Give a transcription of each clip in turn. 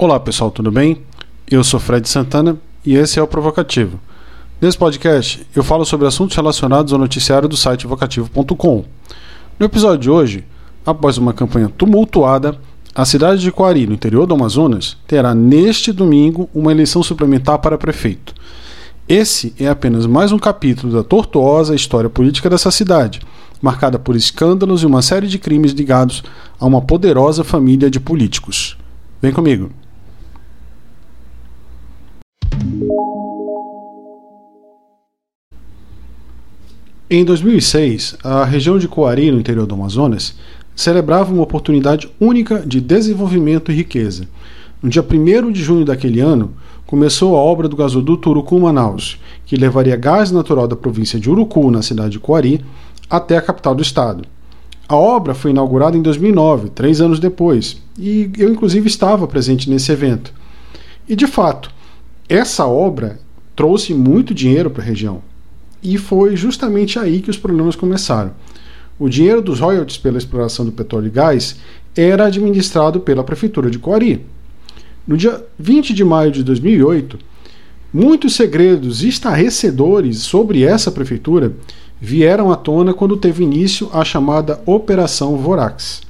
Olá pessoal, tudo bem? Eu sou Fred Santana e esse é o Provocativo. Nesse podcast eu falo sobre assuntos relacionados ao noticiário do site vocativo.com. No episódio de hoje, após uma campanha tumultuada, a cidade de Coari, no interior do Amazonas, terá neste domingo uma eleição suplementar para prefeito. Esse é apenas mais um capítulo da tortuosa história política dessa cidade, marcada por escândalos e uma série de crimes ligados a uma poderosa família de políticos. Vem comigo. Em 2006, a região de Coari, no interior do Amazonas, celebrava uma oportunidade única de desenvolvimento e riqueza. No dia 1 de junho daquele ano, começou a obra do gasoduto Urucu-Manaus, que levaria gás natural da província de Urucu, na cidade de Coari, até a capital do estado. A obra foi inaugurada em 2009, três anos depois, e eu, inclusive, estava presente nesse evento. E, de fato, essa obra trouxe muito dinheiro para a região. E foi justamente aí que os problemas começaram. O dinheiro dos royalties pela exploração do petróleo e gás era administrado pela prefeitura de Coari. No dia 20 de maio de 2008, muitos segredos estarrecedores sobre essa prefeitura vieram à tona quando teve início a chamada Operação Vorax.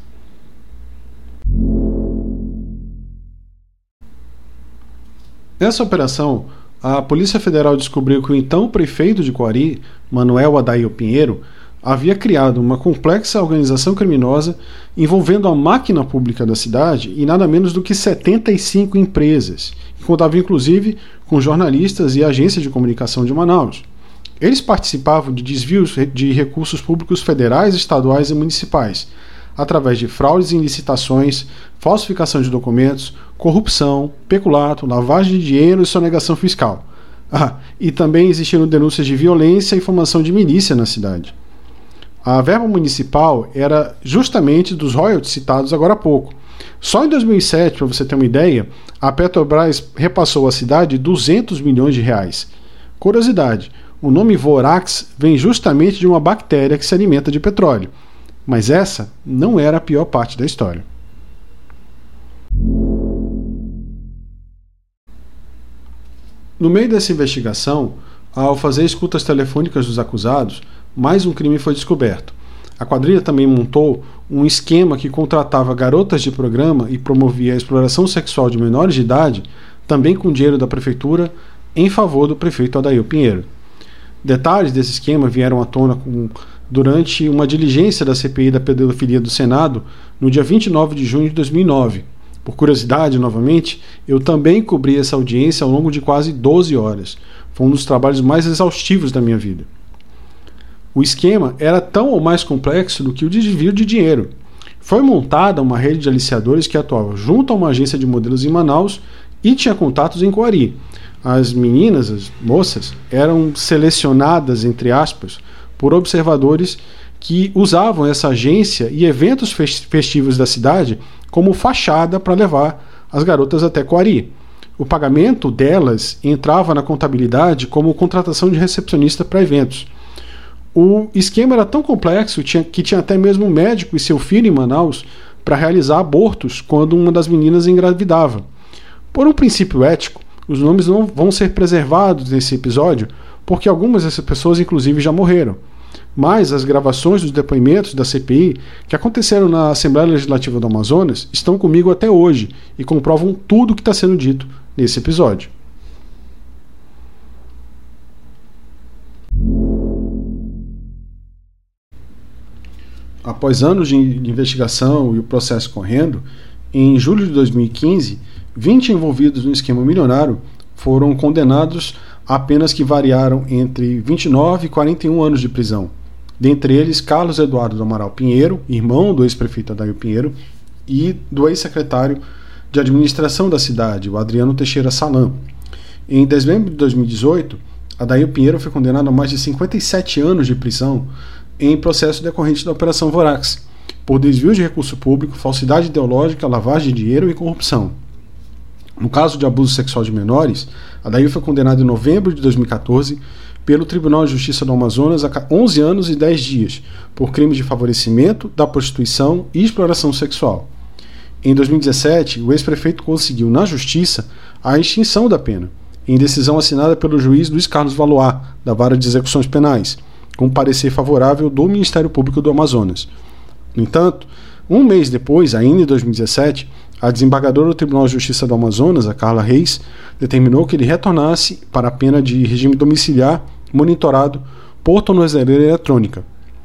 Nessa operação, a Polícia Federal descobriu que o então prefeito de Coari, Manuel Adair Pinheiro, havia criado uma complexa organização criminosa envolvendo a máquina pública da cidade e nada menos do que 75 empresas, que contava inclusive com jornalistas e agências de comunicação de Manaus. Eles participavam de desvios de recursos públicos federais, estaduais e municipais, através de fraudes em licitações, falsificação de documentos, corrupção, peculato, lavagem de dinheiro e sonegação fiscal. Ah, e também existiram denúncias de violência e formação de milícia na cidade. A verba municipal era justamente dos royalties citados agora há pouco. Só em 2007, para você ter uma ideia, a Petrobras repassou à cidade 200 milhões de reais. Curiosidade: o nome Vorax vem justamente de uma bactéria que se alimenta de petróleo. Mas essa não era a pior parte da história. No meio dessa investigação, ao fazer escutas telefônicas dos acusados, mais um crime foi descoberto. A quadrilha também montou um esquema que contratava garotas de programa e promovia a exploração sexual de menores de idade, também com dinheiro da prefeitura, em favor do prefeito Adair Pinheiro. Detalhes desse esquema vieram à tona com, durante uma diligência da CPI da pedofilia do Senado no dia 29 de junho de 2009 por curiosidade, novamente, eu também cobri essa audiência ao longo de quase 12 horas. Foi um dos trabalhos mais exaustivos da minha vida. O esquema era tão ou mais complexo do que o desvio de dinheiro. Foi montada uma rede de aliciadores que atuava junto a uma agência de modelos em Manaus e tinha contatos em Coari. As meninas, as moças, eram selecionadas, entre aspas, por observadores que usavam essa agência e eventos festivos da cidade como fachada para levar as garotas até Coari. O pagamento delas entrava na contabilidade como contratação de recepcionista para eventos. O esquema era tão complexo que tinha até mesmo um médico e seu filho em Manaus para realizar abortos quando uma das meninas engravidava. Por um princípio ético, os nomes não vão ser preservados nesse episódio, porque algumas dessas pessoas, inclusive, já morreram mas as gravações dos depoimentos da CPI que aconteceram na Assembleia Legislativa do Amazonas estão comigo até hoje e comprovam tudo o que está sendo dito nesse episódio. Após anos de investigação e o processo correndo, em julho de 2015, 20 envolvidos no esquema milionário foram condenados a penas que variaram entre 29 e 41 anos de prisão dentre eles Carlos Eduardo do Amaral Pinheiro, irmão do ex-prefeito Adair Pinheiro, e do ex-secretário de administração da cidade, o Adriano Teixeira Salam. Em dezembro de 2018, Adair Pinheiro foi condenado a mais de 57 anos de prisão em processo decorrente da Operação Vorax, por desvio de recurso público, falsidade ideológica, lavagem de dinheiro e corrupção. No caso de abuso sexual de menores, Adair foi condenado em novembro de 2014 pelo Tribunal de Justiça do Amazonas há 11 anos e 10 dias, por crimes de favorecimento da prostituição e exploração sexual. Em 2017, o ex-prefeito conseguiu, na justiça, a extinção da pena, em decisão assinada pelo juiz Luiz Carlos Valois, da Vara de Execuções Penais, com parecer favorável do Ministério Público do Amazonas. No entanto, um mês depois, ainda em 2017, a desembargadora do Tribunal de Justiça do Amazonas, a Carla Reis, determinou que ele retornasse para a pena de regime domiciliar monitorado por tornozeleira eletrônica.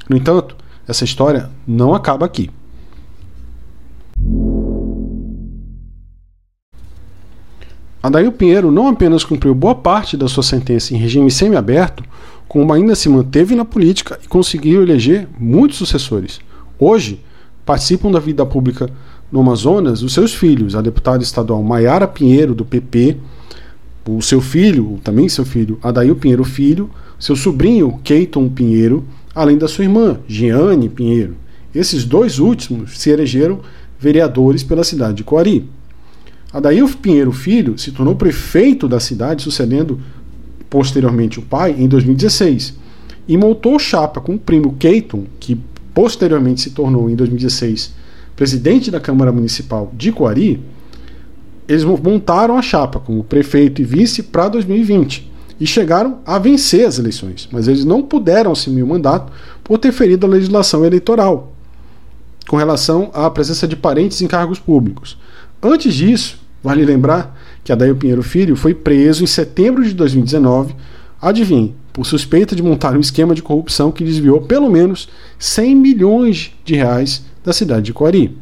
No entanto, essa história não acaba aqui. Adail Pinheiro não apenas cumpriu boa parte da sua sentença em regime semiaberto, como ainda se manteve na política e conseguiu eleger muitos sucessores. Hoje, participam da vida pública no Amazonas os seus filhos, a deputada estadual Maiara Pinheiro, do PP, o seu filho, também seu filho, Adail Pinheiro Filho, seu sobrinho, Keiton Pinheiro, além da sua irmã, Giane Pinheiro. Esses dois últimos se elegeram vereadores pela cidade de Coari. Adail Pinheiro Filho se tornou prefeito da cidade, sucedendo posteriormente o pai, em 2016, e montou chapa com o primo Keiton, que posteriormente se tornou, em 2016, presidente da Câmara Municipal de Coari, eles montaram a chapa como prefeito e vice para 2020 e chegaram a vencer as eleições, mas eles não puderam assumir o mandato por ter ferido a legislação eleitoral com relação à presença de parentes em cargos públicos. Antes disso, vale lembrar que Adair Pinheiro Filho foi preso em setembro de 2019, adivinhe, por suspeita de montar um esquema de corrupção que desviou pelo menos 100 milhões de reais da cidade de Coari.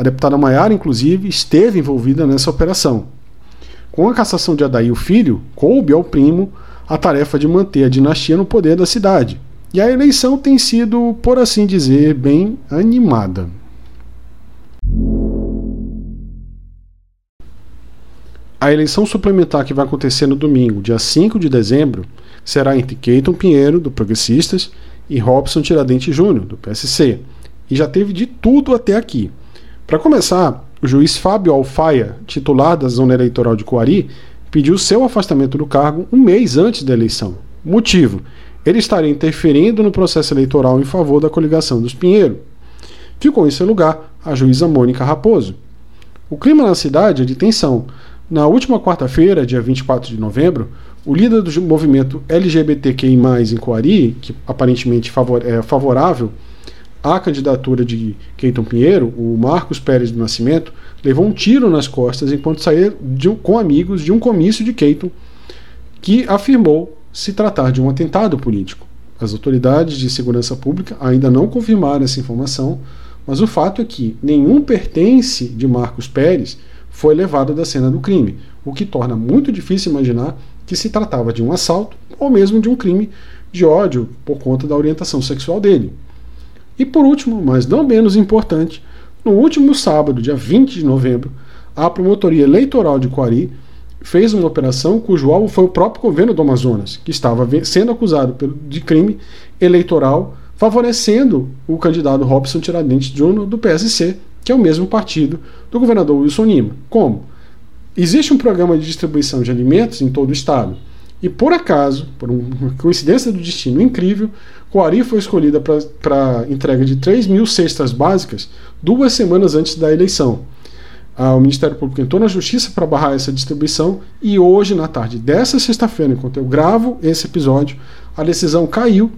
A deputada Maiara, inclusive, esteve envolvida nessa operação. Com a cassação de Adair Filho, coube ao primo a tarefa de manter a dinastia no poder da cidade. E a eleição tem sido, por assim dizer, bem animada. A eleição suplementar que vai acontecer no domingo, dia 5 de dezembro, será entre Keiton Pinheiro, do Progressistas, e Robson Tiradentes Júnior, do PSC. E já teve de tudo até aqui. Para começar, o juiz Fábio Alfaia, titular da Zona Eleitoral de Coari, pediu seu afastamento do cargo um mês antes da eleição. Motivo: ele estaria interferindo no processo eleitoral em favor da coligação dos Pinheiro. Ficou em seu lugar a juíza Mônica Raposo. O clima na cidade é de tensão. Na última quarta-feira, dia 24 de novembro, o líder do movimento LGBTQI, em Coari, que aparentemente é favorável a candidatura de Keiton Pinheiro, o Marcos Pérez do Nascimento, levou um tiro nas costas enquanto saía com amigos de um comício de Keiton, que afirmou se tratar de um atentado político. As autoridades de segurança pública ainda não confirmaram essa informação, mas o fato é que nenhum pertence de Marcos Pérez foi levado da cena do crime, o que torna muito difícil imaginar que se tratava de um assalto ou mesmo de um crime de ódio por conta da orientação sexual dele. E por último, mas não menos importante, no último sábado, dia 20 de novembro, a Promotoria Eleitoral de Coari fez uma operação cujo alvo foi o próprio governo do Amazonas, que estava sendo acusado de crime eleitoral, favorecendo o candidato Robson Tiradentes Júnior do PSC, que é o mesmo partido do governador Wilson Lima. Como? Existe um programa de distribuição de alimentos em todo o estado. E por acaso, por uma coincidência do destino incrível, Coari foi escolhida para entrega de 3 mil cestas básicas duas semanas antes da eleição. Ah, o Ministério Público entrou na Justiça para barrar essa distribuição e hoje, na tarde dessa sexta-feira, enquanto eu gravo esse episódio, a decisão caiu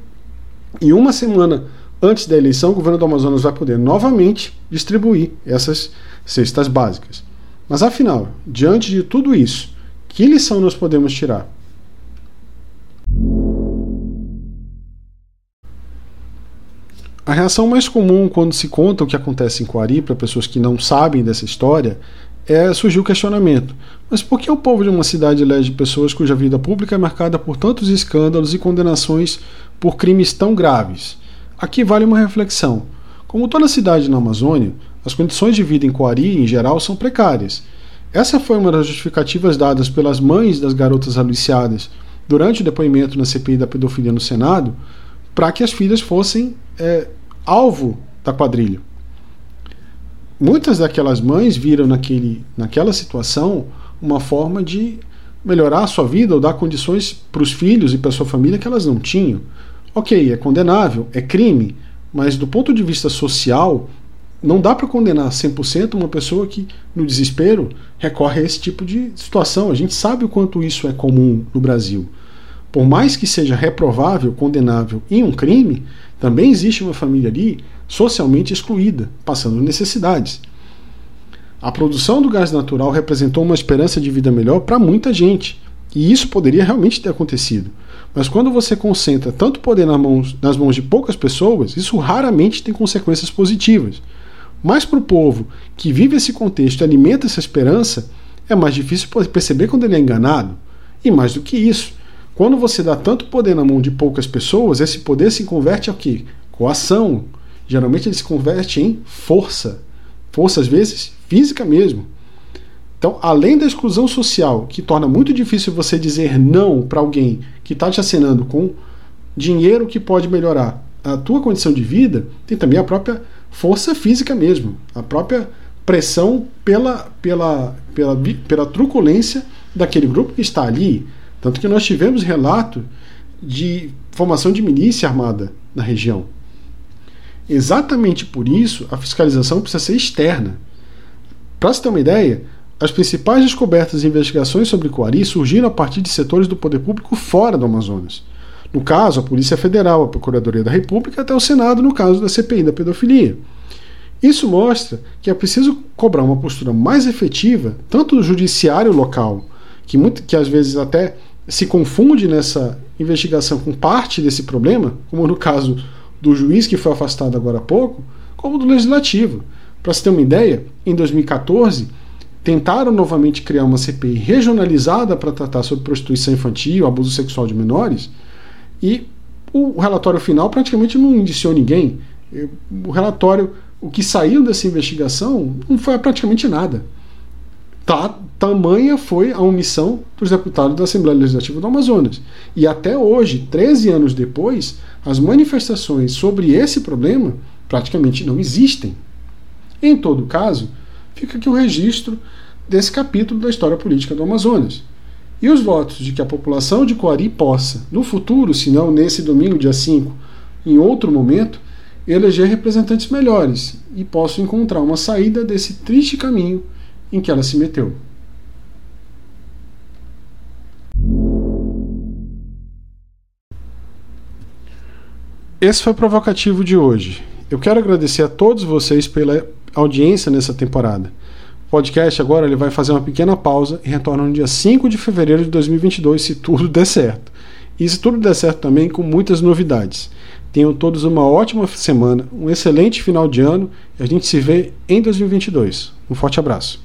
e uma semana antes da eleição, o governo do Amazonas vai poder novamente distribuir essas cestas básicas. Mas afinal, diante de tudo isso, que lição nós podemos tirar? A reação mais comum quando se conta o que acontece em Coari para pessoas que não sabem dessa história é surgir o questionamento: mas por que o povo de uma cidade elege pessoas cuja vida pública é marcada por tantos escândalos e condenações por crimes tão graves? Aqui vale uma reflexão. Como toda cidade na Amazônia, as condições de vida em Coari, em geral, são precárias. Essa foi uma das justificativas dadas pelas mães das garotas aliciadas durante o depoimento na CPI da pedofilia no Senado, para que as filhas fossem é, alvo da quadrilha. Muitas daquelas mães viram naquele, naquela situação uma forma de melhorar a sua vida ou dar condições para os filhos e para sua família que elas não tinham. Ok, é condenável, é crime, mas do ponto de vista social, não dá para condenar 100% uma pessoa que, no desespero, recorre a esse tipo de situação. A gente sabe o quanto isso é comum no Brasil. Por mais que seja reprovável, condenável em um crime, também existe uma família ali socialmente excluída, passando necessidades. A produção do gás natural representou uma esperança de vida melhor para muita gente, e isso poderia realmente ter acontecido. Mas quando você concentra tanto poder nas mãos, nas mãos de poucas pessoas, isso raramente tem consequências positivas. Mas para o povo que vive esse contexto e alimenta essa esperança, é mais difícil perceber quando ele é enganado. E mais do que isso, quando você dá tanto poder na mão de poucas pessoas, esse poder se converte ao quê? Coação. Geralmente ele se converte em força. Força, às vezes, física mesmo. Então, além da exclusão social, que torna muito difícil você dizer não para alguém que está te assinando com dinheiro que pode melhorar a tua condição de vida, tem também a própria força física mesmo, a própria pressão pela, pela, pela, pela truculência daquele grupo que está ali. Tanto que nós tivemos relato de formação de milícia armada na região. Exatamente por isso, a fiscalização precisa ser externa. Para se ter uma ideia, as principais descobertas e investigações sobre Coari surgiram a partir de setores do poder público fora do Amazonas. No caso, a Polícia Federal, a Procuradoria da República até o Senado, no caso da CPI da pedofilia. Isso mostra que é preciso cobrar uma postura mais efetiva, tanto do judiciário local, que, muito, que às vezes até se confunde nessa investigação com parte desse problema, como no caso do juiz que foi afastado agora há pouco, como do legislativo. Para se ter uma ideia, em 2014 tentaram novamente criar uma CPI regionalizada para tratar sobre prostituição infantil, abuso sexual de menores, e o relatório final praticamente não indiciou ninguém. O relatório, o que saiu dessa investigação, não foi praticamente nada. Tá, tamanha foi a omissão dos deputados da Assembleia Legislativa do Amazonas. E até hoje, 13 anos depois, as manifestações sobre esse problema praticamente não existem. Em todo caso, fica aqui o registro desse capítulo da história política do Amazonas. E os votos de que a população de Coari possa, no futuro, se não nesse domingo, dia 5, em outro momento, eleger representantes melhores e possa encontrar uma saída desse triste caminho em que ela se meteu. Esse foi o provocativo de hoje. Eu quero agradecer a todos vocês pela audiência nessa temporada podcast agora ele vai fazer uma pequena pausa e retorna no dia 5 de fevereiro de 2022, se tudo der certo. E se tudo der certo também, com muitas novidades. Tenham todos uma ótima semana, um excelente final de ano e a gente se vê em 2022. Um forte abraço.